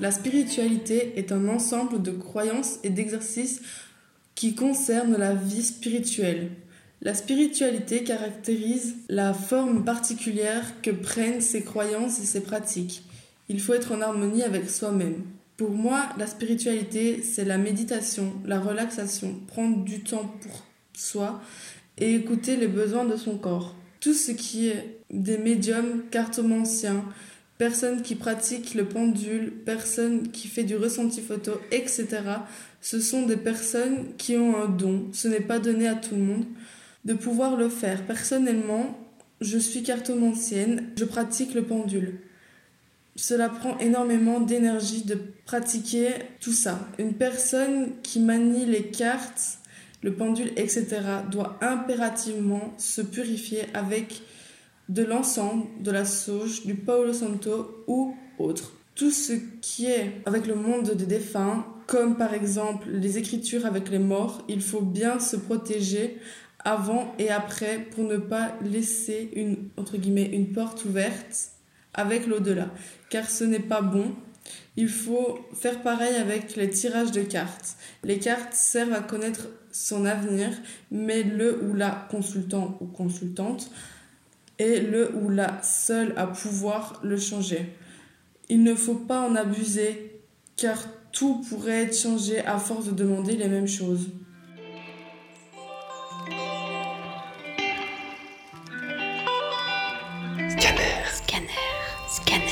La spiritualité est un ensemble de croyances et d'exercices qui concernent la vie spirituelle. La spiritualité caractérise la forme particulière que prennent ces croyances et ces pratiques. Il faut être en harmonie avec soi-même. Pour moi, la spiritualité, c'est la méditation, la relaxation, prendre du temps pour soi et écouter les besoins de son corps. Tout ce qui est des médiums cartomanciens, personnes qui pratiquent le pendule, personnes qui font du ressenti photo, etc. Ce sont des personnes qui ont un don, ce n'est pas donné à tout le monde, de pouvoir le faire. Personnellement, je suis cartomancienne, je pratique le pendule. Cela prend énormément d'énergie de pratiquer tout ça. Une personne qui manie les cartes, le pendule, etc., doit impérativement se purifier avec de l'ensemble, de la sauge, du Paolo Santo ou autre. Tout ce qui est avec le monde des défunts, comme par exemple les écritures avec les morts, il faut bien se protéger avant et après pour ne pas laisser une, entre guillemets, une porte ouverte avec l'au-delà. Car ce n'est pas bon. Il faut faire pareil avec les tirages de cartes. Les cartes servent à connaître son avenir, mais le ou la consultant ou consultante est le ou la seule à pouvoir le changer. Il ne faut pas en abuser car tout pourrait être changé à force de demander les mêmes choses. Scanner.